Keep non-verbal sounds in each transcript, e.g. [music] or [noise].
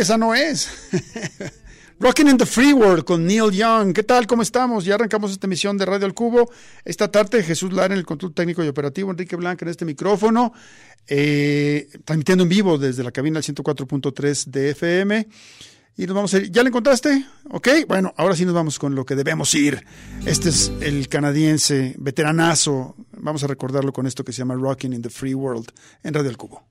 Esa no es. [laughs] Rocking in the Free World con Neil Young. ¿Qué tal? ¿Cómo estamos? Ya arrancamos esta emisión de Radio al Cubo. Esta tarde Jesús Lara en el control técnico y operativo, Enrique Blanca en este micrófono, eh, transmitiendo en vivo desde la cabina del 104.3 de FM. Y nos vamos a ir. ¿Ya lo encontraste? Ok, bueno, ahora sí nos vamos con lo que debemos ir. Este es el canadiense, veteranazo. Vamos a recordarlo con esto que se llama Rocking in the Free World en Radio al Cubo.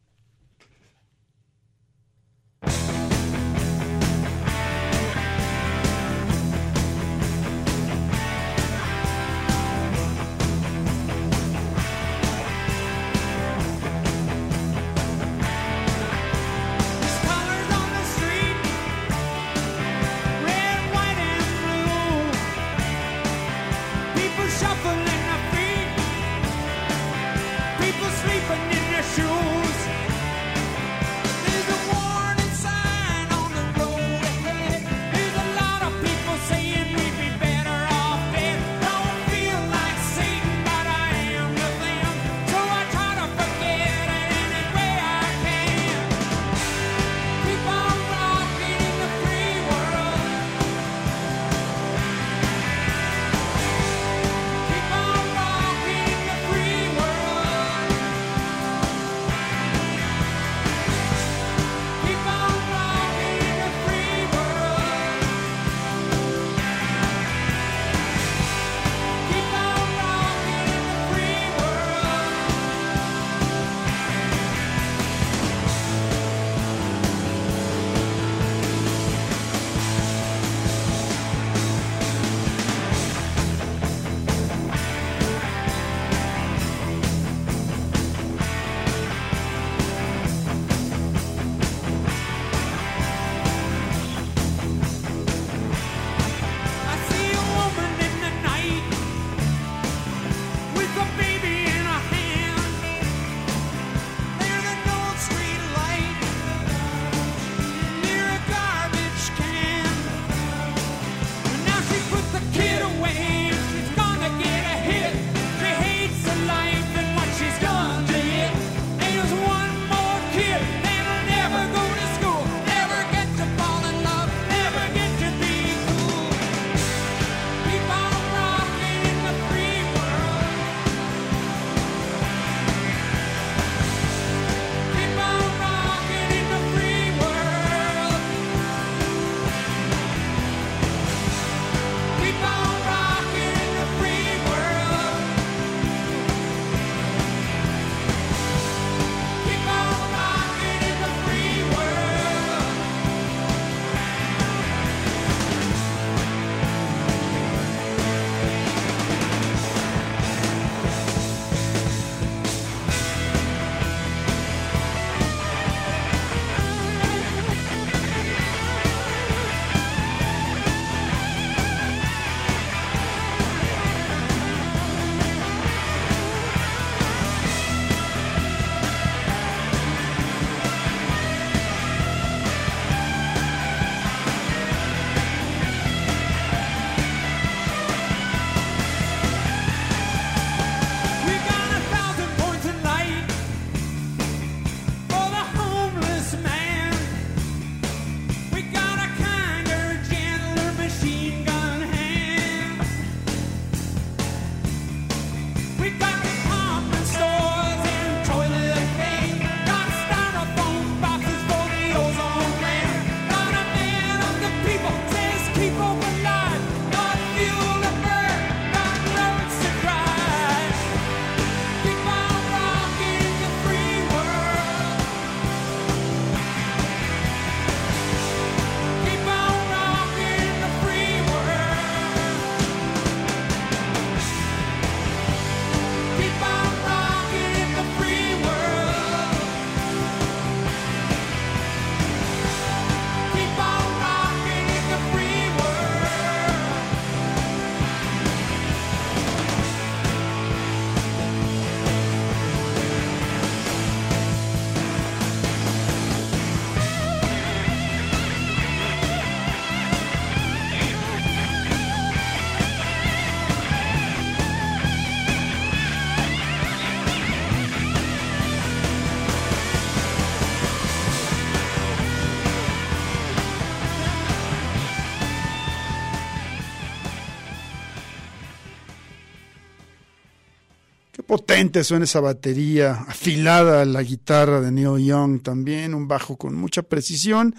Potente suena esa batería, afilada la guitarra de Neil Young también, un bajo con mucha precisión.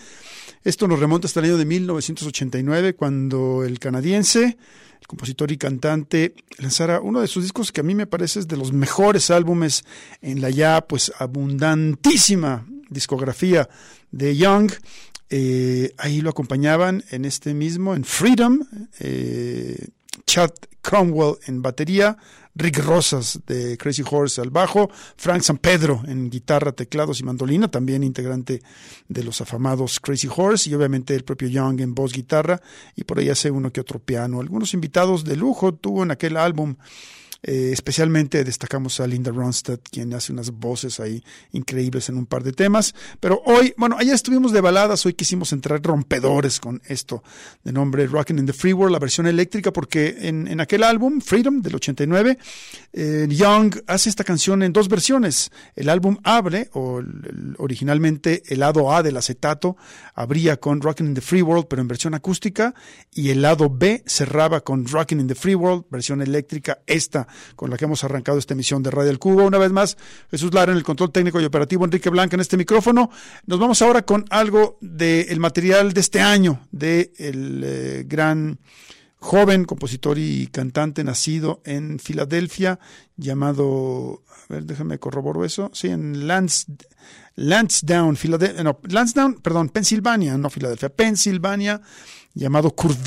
Esto nos remonta hasta el año de 1989, cuando el canadiense, el compositor y cantante, lanzara uno de sus discos que a mí me parece es de los mejores álbumes en la ya pues abundantísima discografía de Young. Eh, ahí lo acompañaban en este mismo, en Freedom, eh, Chad Cromwell en batería, Rick Rosas de Crazy Horse al bajo, Frank San Pedro en guitarra, teclados y mandolina, también integrante de los afamados Crazy Horse, y obviamente el propio Young en voz, guitarra, y por ahí hace uno que otro piano. Algunos invitados de lujo tuvo en aquel álbum. Eh, especialmente destacamos a Linda Ronstadt, quien hace unas voces ahí increíbles en un par de temas. Pero hoy, bueno, ayer estuvimos de baladas, hoy quisimos entrar rompedores con esto de nombre Rockin' in the Free World, la versión eléctrica, porque en, en aquel álbum, Freedom, del 89, eh, Young hace esta canción en dos versiones. El álbum abre, o originalmente el lado A del acetato, abría con Rockin' in the Free World, pero en versión acústica, y el lado B cerraba con Rockin' in the Free World, versión eléctrica, esta con la que hemos arrancado esta emisión de Radio El Cubo. Una vez más, Jesús Lara en el control técnico y operativo, Enrique Blanca en este micrófono. Nos vamos ahora con algo del material de este año, del de gran joven compositor y cantante nacido en Filadelfia, llamado, a ver, déjame corroboro eso, sí, en Lance, Lansdowne, no, Lansdowne, perdón, Pensilvania, no Filadelfia, Pensilvania, llamado Kurt.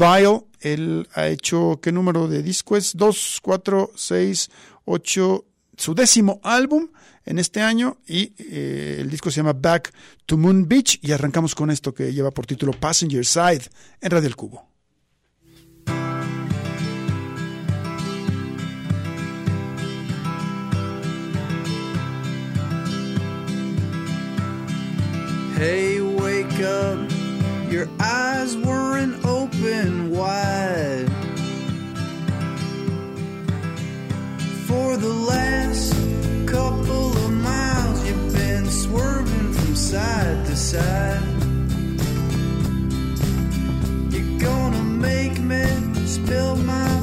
Él ha hecho, ¿qué número de disco es? 2, 4, 6, 8, su décimo álbum en este año y eh, el disco se llama Back to Moon Beach y arrancamos con esto que lleva por título Passenger Side en Radio El Cubo. Hey, wake up. Your eyes weren't open wide. For the last couple of miles, you've been swerving from side to side. You're gonna make me spill my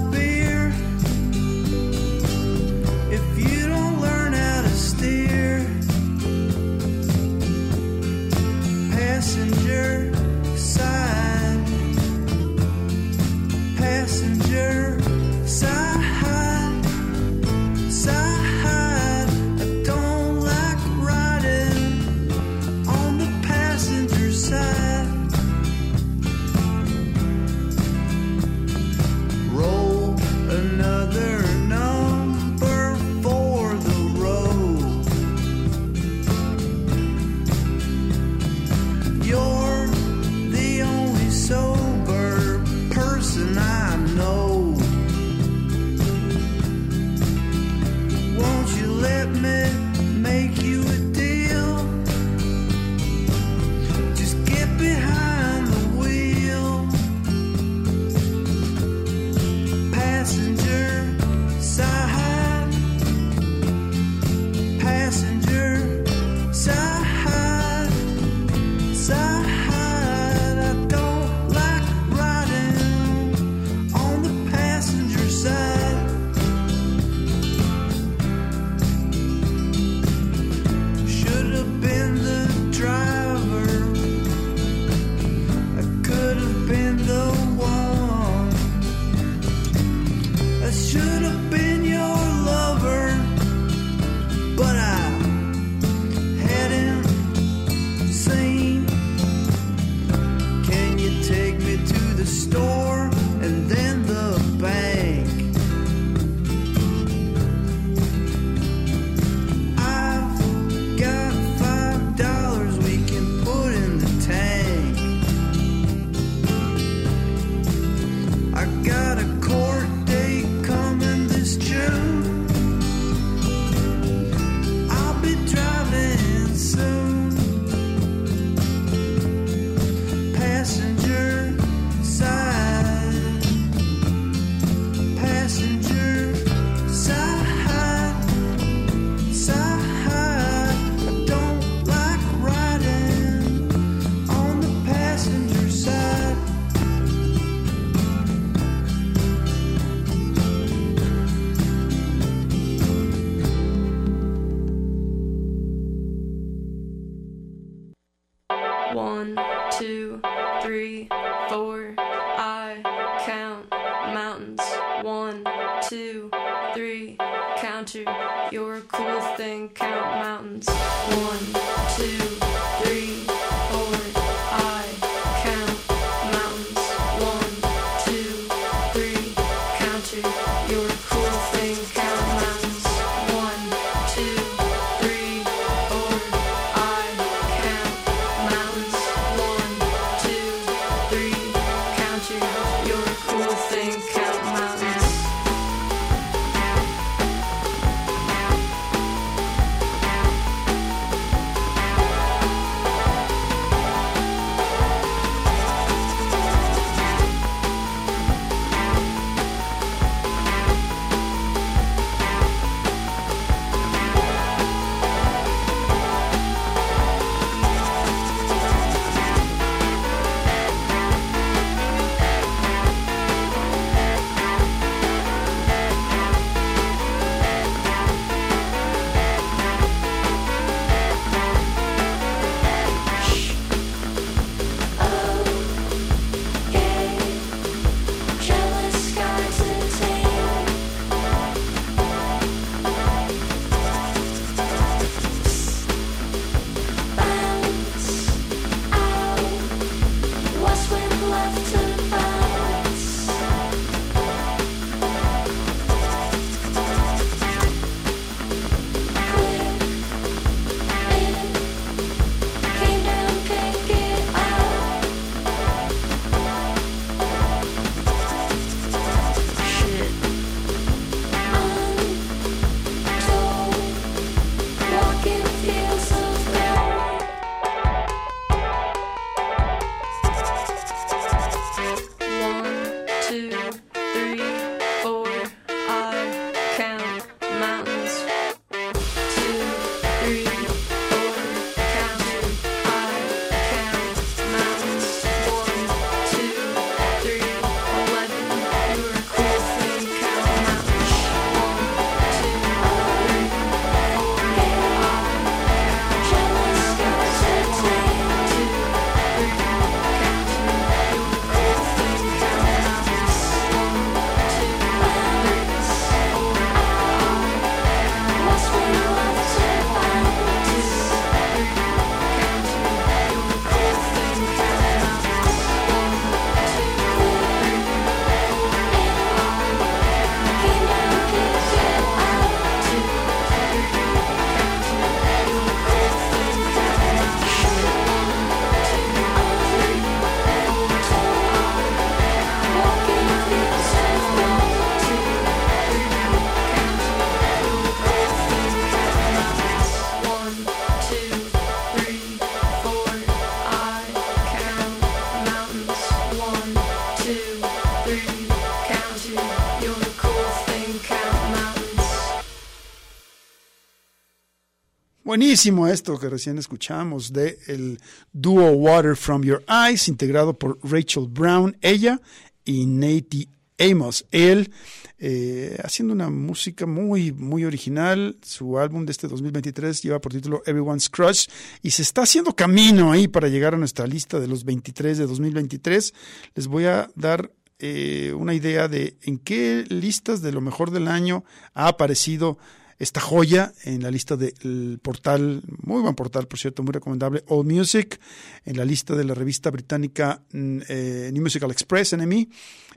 Buenísimo esto que recién escuchamos de el dúo Water From Your Eyes, integrado por Rachel Brown, ella, y Nate Amos, él, eh, haciendo una música muy, muy original. Su álbum de este 2023 lleva por título Everyone's Crush y se está haciendo camino ahí para llegar a nuestra lista de los 23 de 2023. Les voy a dar eh, una idea de en qué listas de lo mejor del año ha aparecido esta joya en la lista del portal, muy buen portal, por cierto, muy recomendable, All Music, en la lista de la revista británica mm, eh, New Musical Express, NME,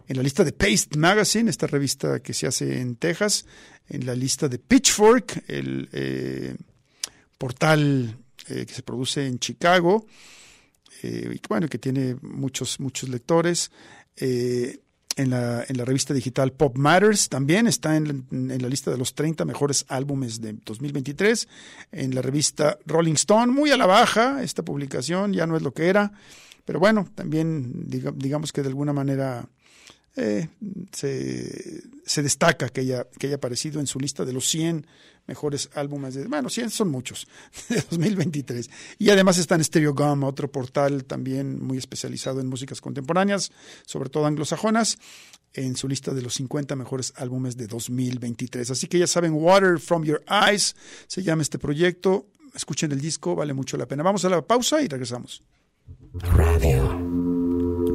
en la lista de Paste Magazine, esta revista que se hace en Texas, en la lista de Pitchfork, el eh, portal eh, que se produce en Chicago, y bueno, que tiene muchos, muchos lectores. Eh, en la, en la revista digital Pop Matters también está en, en, la lista de los 30 mejores álbumes de 2023. En la revista Rolling Stone, muy a la baja esta publicación, ya no es lo que era, pero bueno, también diga, digamos que de alguna manera eh, se, se, destaca que haya, que haya aparecido en su lista de los 100 mejores álbumes de, bueno, 100 son muchos, [laughs] de 2023. Y además está en Stereo Gum, otro portal también muy especializado en músicas contemporáneas, sobre todo anglosajonas, en su lista de los 50 mejores álbumes de 2023. Así que ya saben, Water From Your Eyes se llama este proyecto. Escuchen el disco, vale mucho la pena. Vamos a la pausa y regresamos. Radio.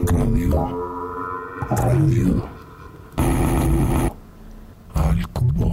Radio. Radio. Al cubo.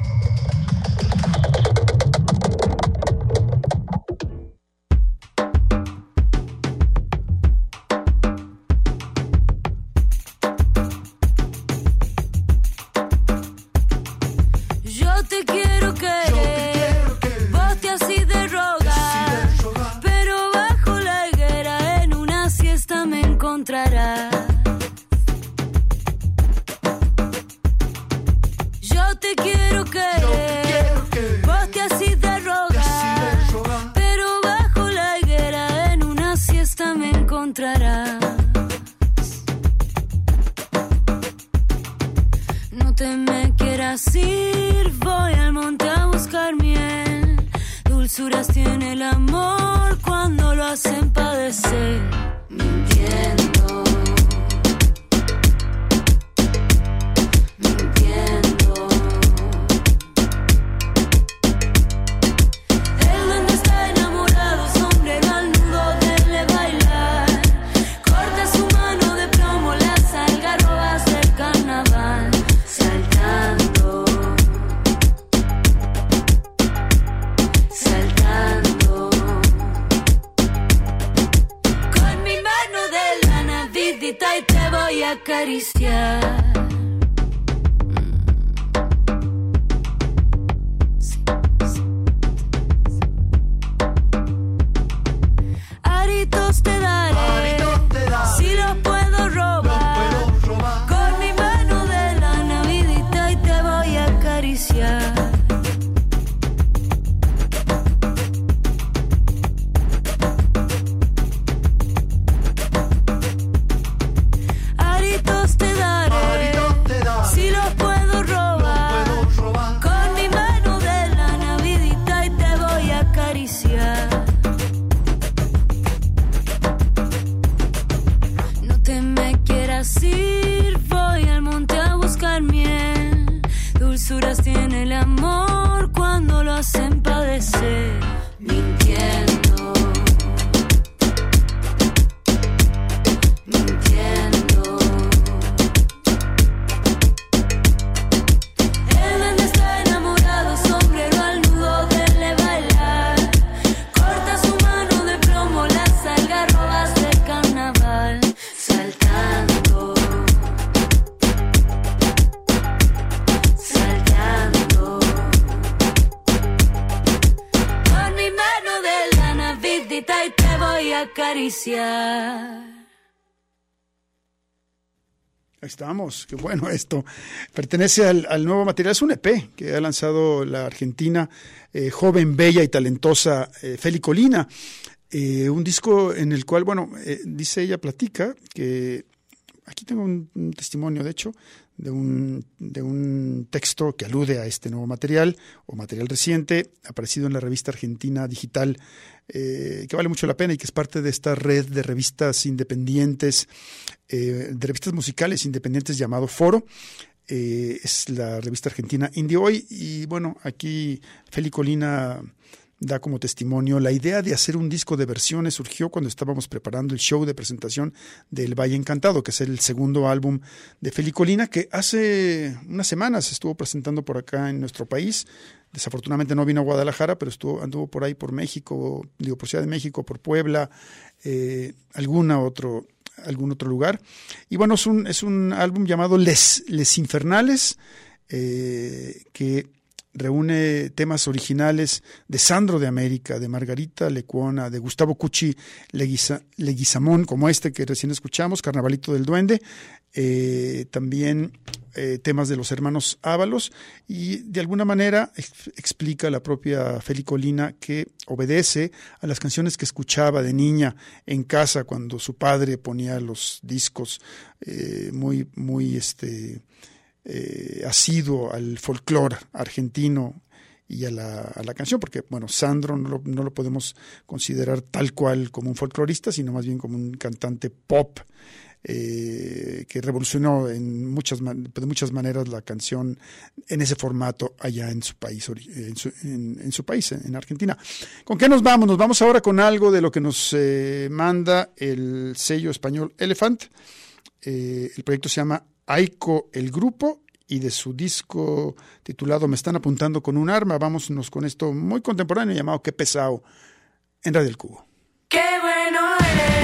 Yo te quiero querer, te así de rogar, pero bajo la higuera en una siesta me encontrarás. No te me quieras ir, voy al monte a buscar miel. Dulzuras tiene el amor cuando lo hacen padecer. Tiene el amor cuando lo hacen estamos, qué bueno esto. Pertenece al, al nuevo material, es un EP que ha lanzado la argentina eh, joven, bella y talentosa eh, Feli Colina. Eh, un disco en el cual, bueno, eh, dice ella, platica que aquí tengo un, un testimonio, de hecho, de un, de un texto que alude a este nuevo material o material reciente, aparecido en la revista argentina digital, eh, que vale mucho la pena y que es parte de esta red de revistas independientes, eh, de revistas musicales independientes llamado Foro. Eh, es la revista argentina Indie Hoy y bueno, aquí Feli Colina da como testimonio la idea de hacer un disco de versiones surgió cuando estábamos preparando el show de presentación del Valle Encantado, que es el segundo álbum de Feli Colina, que hace unas semanas estuvo presentando por acá en nuestro país. Desafortunadamente no vino a Guadalajara, pero estuvo, anduvo por ahí por México, digo por Ciudad de México, por Puebla, eh, alguna otro, algún otro lugar. Y bueno, es un, es un álbum llamado Les, Les Infernales, eh, que reúne temas originales de Sandro de América, de Margarita Lecuona, de Gustavo Leguiza- Leguizamón, como este que recién escuchamos, Carnavalito del Duende, eh, también eh, temas de los hermanos Ábalos, y de alguna manera ex- explica la propia Feli Colina que obedece a las canciones que escuchaba de niña en casa cuando su padre ponía los discos eh, muy, muy este, eh, asiduo al folclore argentino y a la, a la canción, porque, bueno, Sandro no lo, no lo podemos considerar tal cual como un folclorista, sino más bien como un cantante pop eh, que revolucionó en muchas, de muchas maneras la canción en ese formato allá en su país, en su, en- en su país, en Argentina. ¿Con qué nos vamos? Nos vamos ahora con algo de lo que nos eh, manda el sello español Elephant. Eh, el proyecto se llama Aiko el Grupo y de su disco titulado Me están apuntando con un arma. Vámonos con esto muy contemporáneo llamado Qué pesado en Radio El Cubo. Qué bueno eres,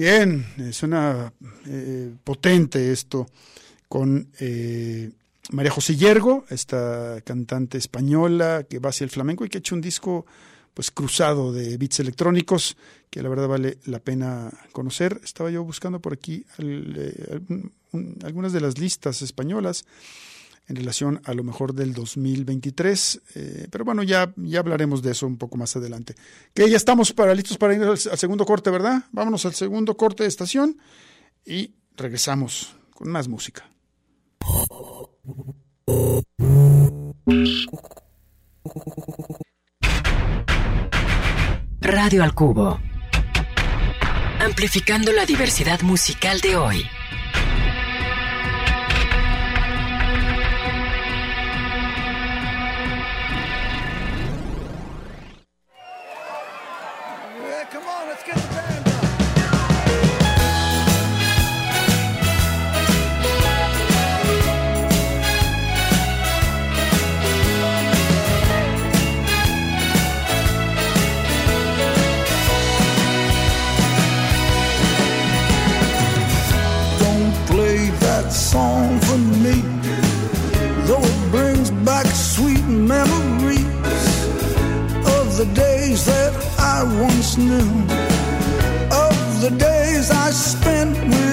Bien, eh, suena eh, potente esto con eh, María José Yergo, esta cantante española que va hacia el flamenco y que ha hecho un disco pues cruzado de beats electrónicos que la verdad vale la pena conocer. Estaba yo buscando por aquí eh, un- algunas de las listas españolas en relación a lo mejor del 2023, eh, pero bueno, ya, ya hablaremos de eso un poco más adelante. Que ya estamos para, listos para ir al, al segundo corte, ¿verdad? Vámonos al segundo corte de estación y regresamos con más música. Radio al Cubo. Amplificando la diversidad musical de hoy. Song for me, though it brings back sweet memories of the days that I once knew, of the days I spent with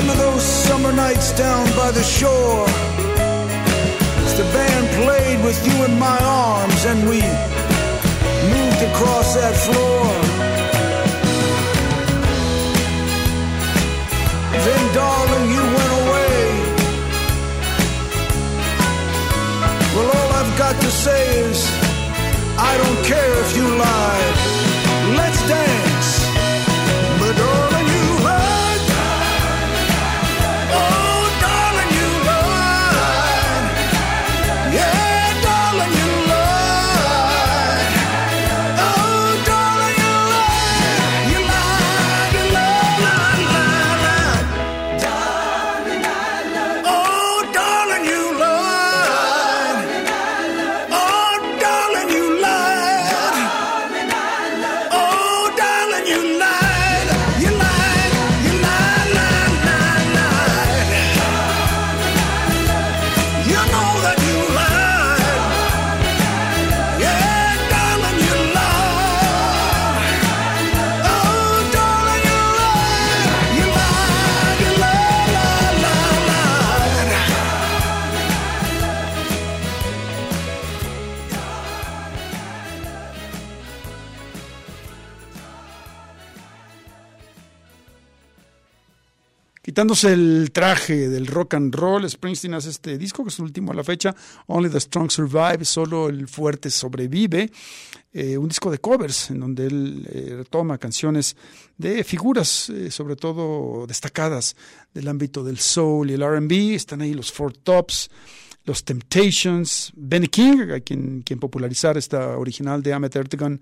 remember those summer nights down by the shore. As the band played with you in my arms and we moved across that floor. Then, darling, you went away. Well, all I've got to say is, I don't care if you lied. Quitándose el traje del rock and roll, Springsteen hace este disco, que es el último a la fecha, Only the Strong Survive, solo el fuerte sobrevive, eh, un disco de covers, en donde él eh, retoma canciones de figuras, eh, sobre todo destacadas del ámbito del soul y el RB, están ahí los Four Tops, Los Temptations, Benny King, a quien, quien popularizara esta original de Ahmet Ertegun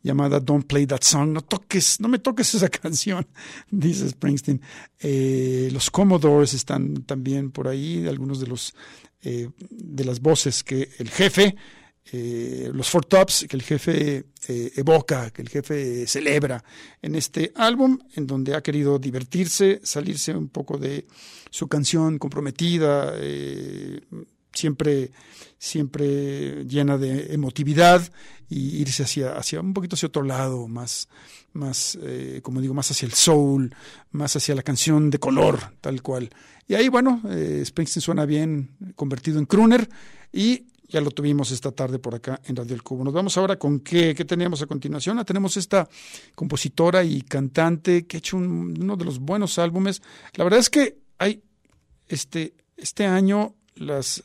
llamada Don't Play That Song. No toques, no me toques esa [laughs] canción, dice Springsteen. Eh, los Commodores están también por ahí, algunos de los eh, de las voces que el jefe, eh, los Four Tops, que el jefe eh, evoca, que el jefe celebra en este álbum, en donde ha querido divertirse, salirse un poco de su canción comprometida, siempre, siempre llena de emotividad, y irse hacia, hacia un poquito hacia otro lado, más, más eh, como digo, más hacia el soul, más hacia la canción de color, tal cual. Y ahí, bueno, eh, Springsteen suena bien convertido en crooner y ya lo tuvimos esta tarde por acá en Radio El Cubo. Nos vamos ahora con qué, qué teníamos a continuación. Ah, tenemos esta compositora y cantante que ha hecho un- uno de los buenos álbumes. La verdad es que hay este, este año las,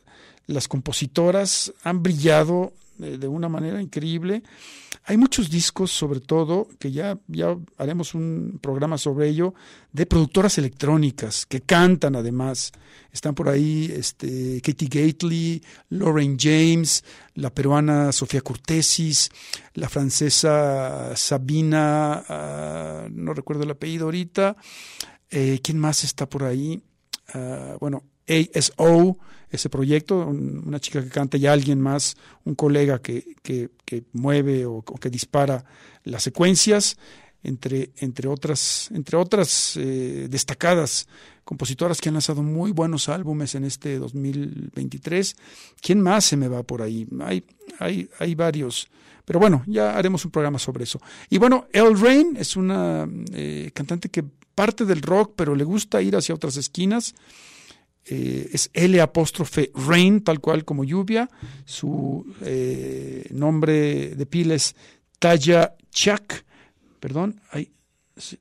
las compositoras han brillado de, de una manera increíble. Hay muchos discos, sobre todo, que ya, ya haremos un programa sobre ello, de productoras electrónicas que cantan además. Están por ahí este, Katie Gately, Lauren James, la peruana Sofía Cortesis, la francesa Sabina, ah, no recuerdo el apellido ahorita. Eh, ¿Quién más está por ahí? Ah, bueno, ASO, ese proyecto, un- una chica que canta y alguien más, un colega que, que, que mueve o, o que dispara las secuencias, entre, entre otras, entre otras eh, destacadas compositoras que han lanzado muy buenos álbumes en este 2023. ¿Quién más se me va por ahí? Hay, hay, hay varios. Pero bueno, ya haremos un programa sobre eso. Y bueno, El Rain es una eh, cantante que parte del rock, pero le gusta ir hacia otras esquinas. Eh, es L apóstrofe Rain, tal cual como lluvia. Su eh, nombre de pila es Taya Chak, perdón,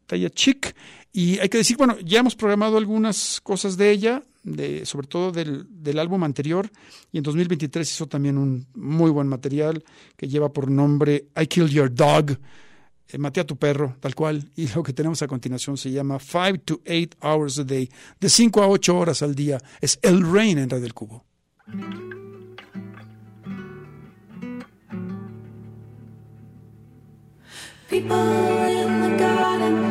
Taya Chick. Y hay que decir, bueno, ya hemos programado algunas cosas de ella, sobre todo del, del álbum anterior, y en 2023 hizo también un muy buen material que lleva por nombre I Killed Your Dog, Maté a tu perro, tal cual, y lo que tenemos a continuación se llama Five to Eight Hours a Day, de 5 a 8 horas al día, es El Rain en Radio del Cubo. People in the garden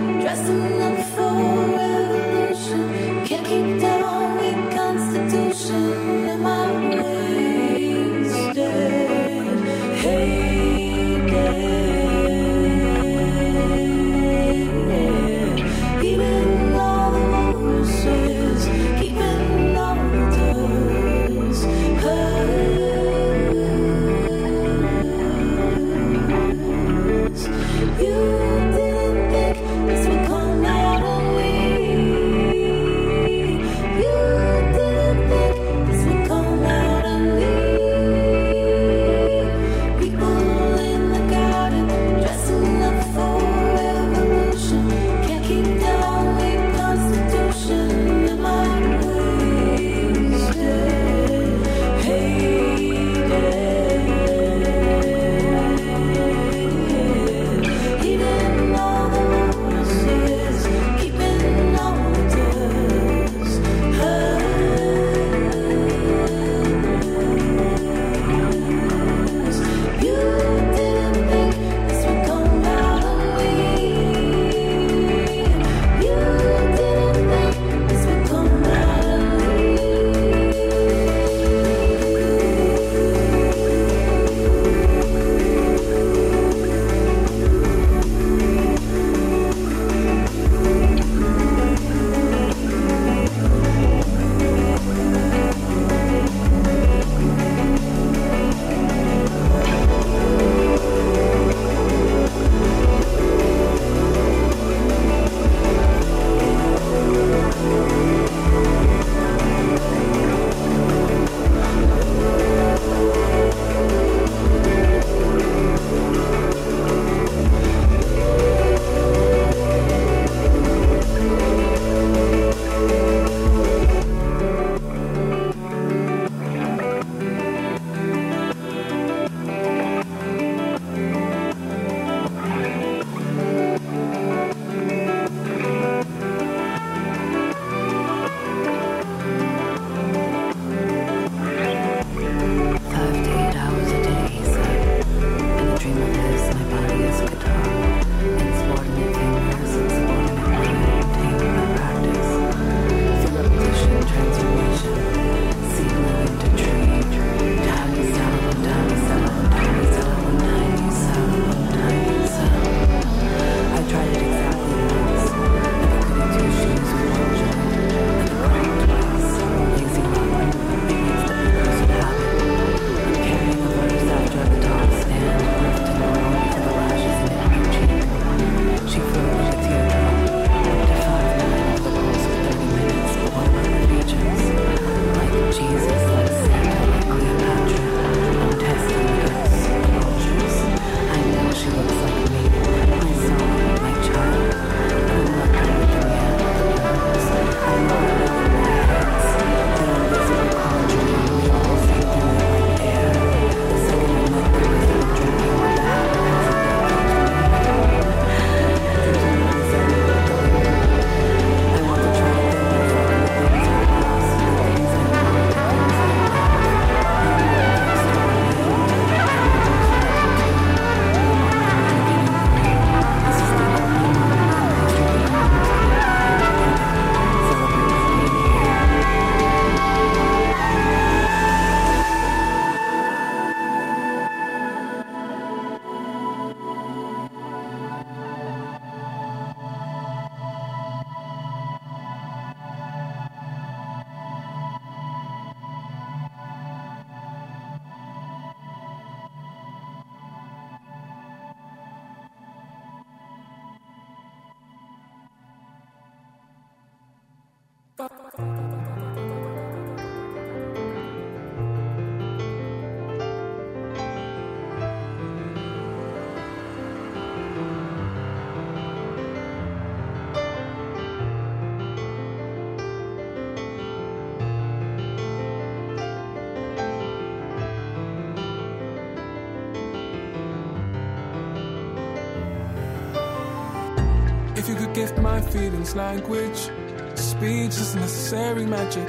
gift my feelings language, speech is necessary magic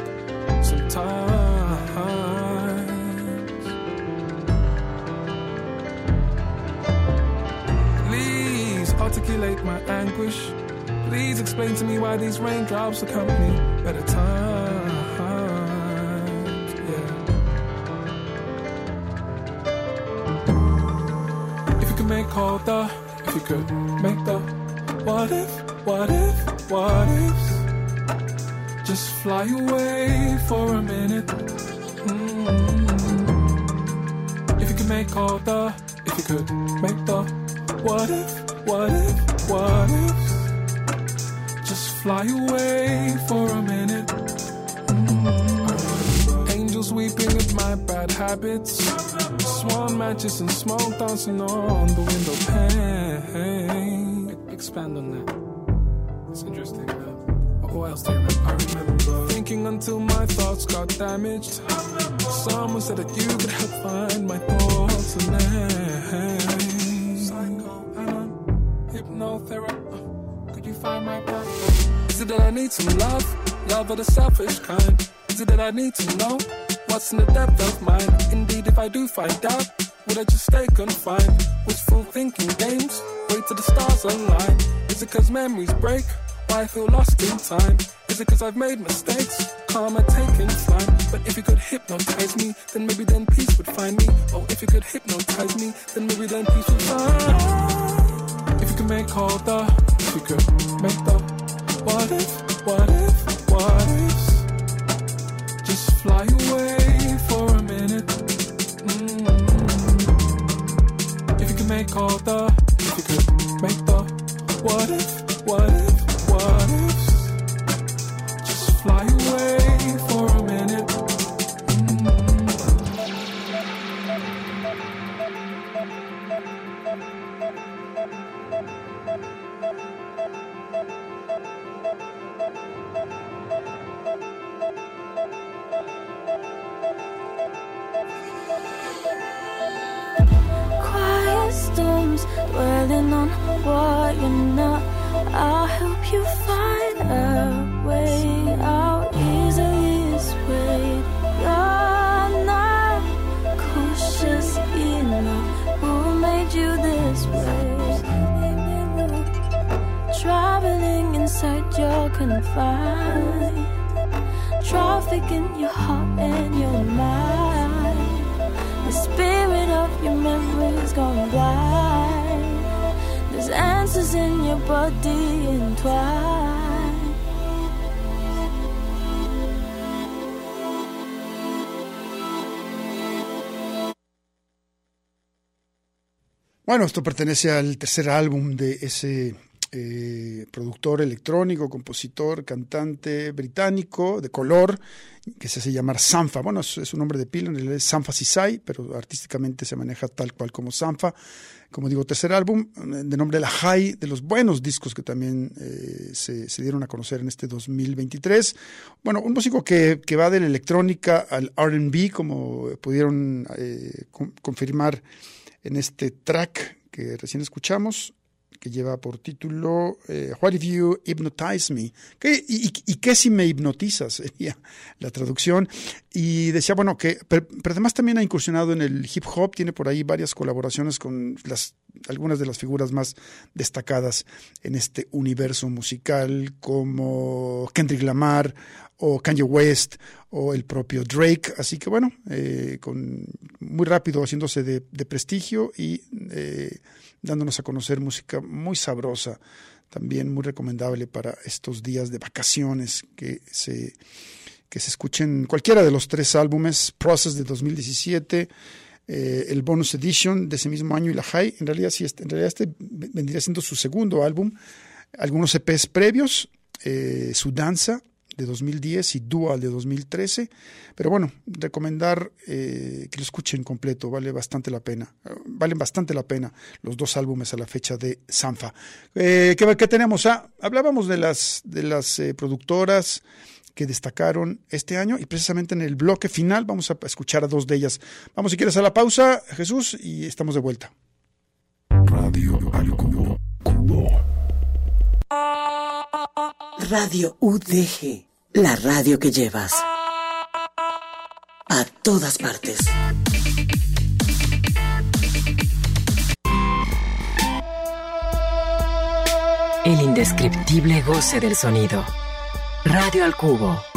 sometimes. Please articulate my anguish. Please explain to me why these raindrops accompany better times. Yeah. If you could make all the, if you could make the, what if, what if, what ifs, just fly away for a minute. Mm. If you could make all the, if you could make the, what if, what if, what ifs, just fly away for a minute. Mm. Angels weeping at my bad habits. Swan matches and smoke dancing on the window pane. Expand on that. It's interesting. What else do you remember? I remember thinking until my thoughts got damaged. Someone said that you could help find my thoughts and names. Uh-huh. Hypnotherapy. Could you find my path? Is it that I need some love? Love of the selfish kind. Is it that I need to know what's in the depth of mine? Indeed, if I do find out, would I just stay confined? Wishful thinking games, wait till the stars align. Is it cause memories break? Why I feel lost in time? Is it cause I've made mistakes? Karma taking time. But if you could hypnotize me, then maybe then peace would find me. Oh, if you could hypnotize me, then maybe then peace would find. me. If you could make all the, if you could make the, what if, what if, what ifs, just fly away for a minute. Mm. If you could make all the, if you could make the, what if, what if, what if? just fly away for a minute. Mm-hmm. Quiet storms dwelling on what you're not. I'll help you find a way out. Easily swayed. You're not cautious enough. Who made you this way? Traveling inside your confine. Traffic in your heart and your mind. The spirit of your memories gone blind. There's answers in your body entwined. Bueno, esto pertenece al tercer álbum de ese eh, productor electrónico, compositor, cantante británico de color que se hace llamar Sanfa. Bueno, es, un nombre de pila, en realidad es Sanfa Sisai, pero artísticamente se maneja tal cual como Sanfa. Como digo, tercer álbum de nombre La High, de los buenos discos que también eh, se, dieron a conocer en este 2023. Bueno, un músico que, que va de la electrónica al RB, como pudieron eh, con- confirmar en este track que recién escuchamos, que lleva por título eh, What if you hypnotize me? ¿Qué- y, qué si me hipnotizas? [laughs] Sería la traducción. Y decía, bueno, que, pero, pero además también ha incursionado en el hip hop, tiene por ahí varias colaboraciones con las, algunas de las figuras más destacadas en este universo musical, como Kendrick Lamar o Kanye West o el propio Drake. Así que bueno, eh, con, muy rápido haciéndose de, de prestigio y eh, dándonos a conocer música muy sabrosa, también muy recomendable para estos días de vacaciones que se, que se escuchen cualquiera de los tres álbumes, Process de 2017, eh, el Bonus Edition de ese mismo año y la High. En realidad, sí, este, en realidad este vendría siendo su segundo álbum, algunos EPs previos, eh, su danza de 2010 y Dual de 2013. Pero bueno, recomendar eh, que lo escuchen completo, vale bastante la pena. Valen bastante la pena los dos álbumes a la fecha de Sanfa. Eh, ¿qué, qué tenemos? Ah, hablábamos de las, de las eh, productoras que destacaron este año y precisamente en el bloque final vamos a escuchar a dos de ellas. Vamos si quieres a la pausa, Jesús, y estamos de vuelta. Radio al cubo, cubo. Radio UDG, la radio que llevas a todas partes. El indescriptible goce del sonido. Radio al cubo.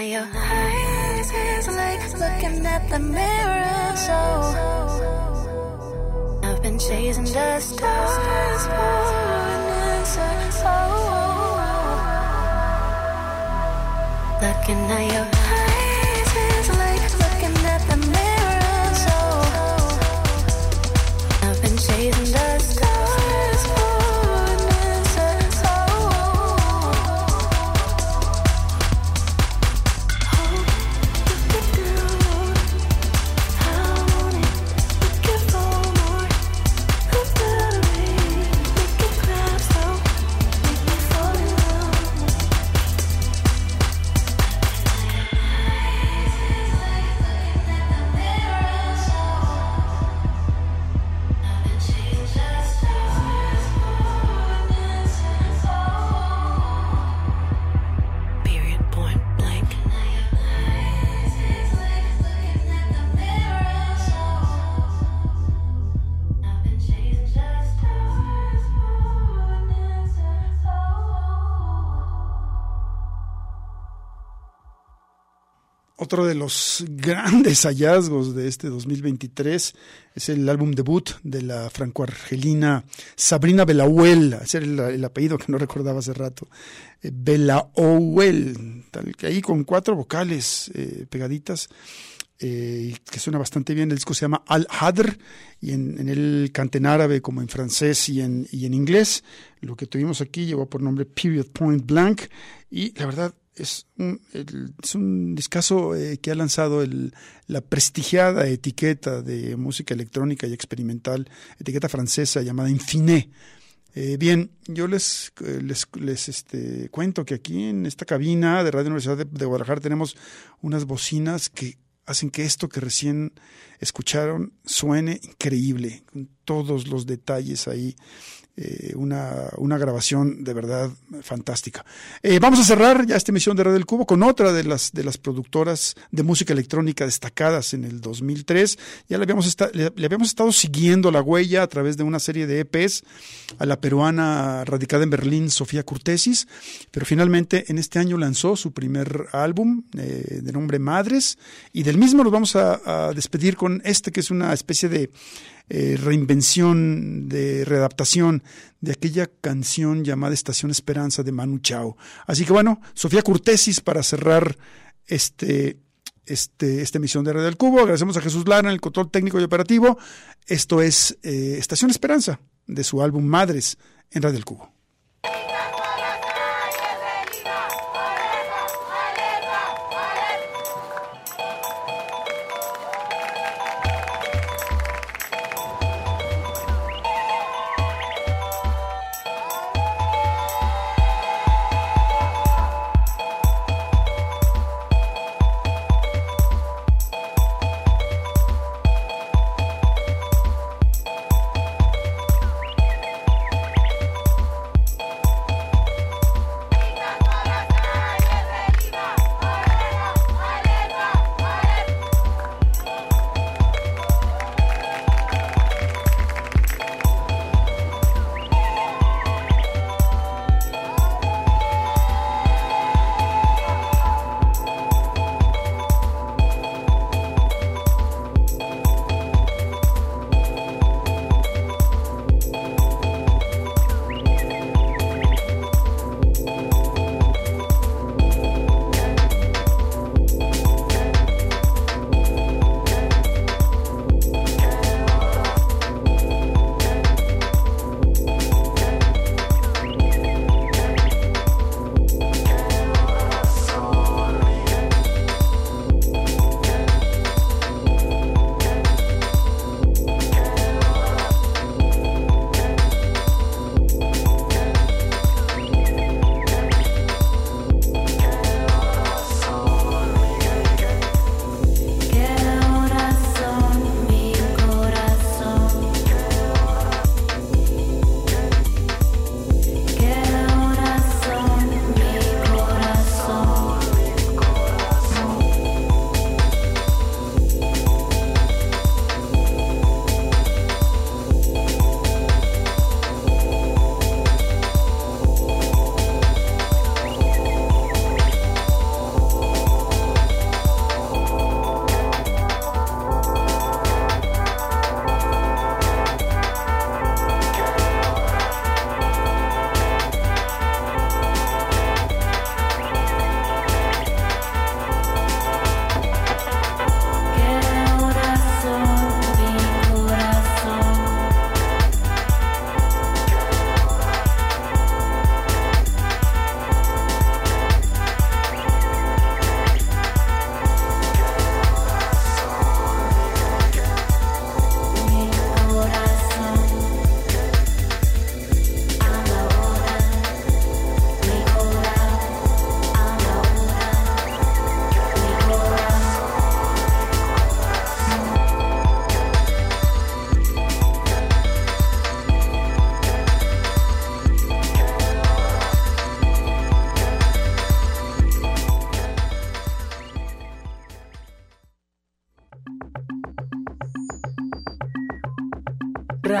At your eyes is like looking at the mirror. So I've been chasing the stars for an answer. Oh, oh, oh, oh. looking at your Otro de los grandes hallazgos de este 2023 es el álbum debut de la franco-argelina Sabrina Belaouel, ese era el, el apellido que no recordaba hace rato, eh, tal que ahí con cuatro vocales eh, pegaditas, eh, que suena bastante bien. El disco se llama Al Hadr y en, en él canta en árabe como en francés y en, y en inglés. Lo que tuvimos aquí llevó por nombre Period Point Blank y la verdad es un, el- es un eh, que ha lanzado el, la prestigiada etiqueta de música electrónica y experimental, etiqueta francesa llamada Infiné. Eh, bien, yo les, eh, les, les, este, cuento que aquí en esta cabina de Radio Universidad de, de Guadalajara tenemos unas bocinas que hacen que esto que recién escucharon suene increíble, con todos los detalles ahí. Eh, una, una grabación de verdad fantástica. Eh, vamos a cerrar ya esta emisión de Radio del Cubo con otra de las, de las productoras de música electrónica destacadas en el 2003. Ya le habíamos, le, le habíamos estado siguiendo la huella a través de una serie de EPs a la peruana radicada en Berlín, Sofía Curtesis, pero finalmente en este año lanzó su primer álbum eh, de nombre Madres y del mismo nos vamos a despedir con este que es una especie de eh, reinvención, de readaptación de aquella canción llamada Estación Esperanza de Manu Chao. Así que bueno, Sofía Curtesis para cerrar este, este, esta emisión de Radio del Cubo. Agradecemos a Jesús Lara en el control técnico y operativo. Esto es eh, Estación Esperanza de su álbum Madres en Radio del Cubo.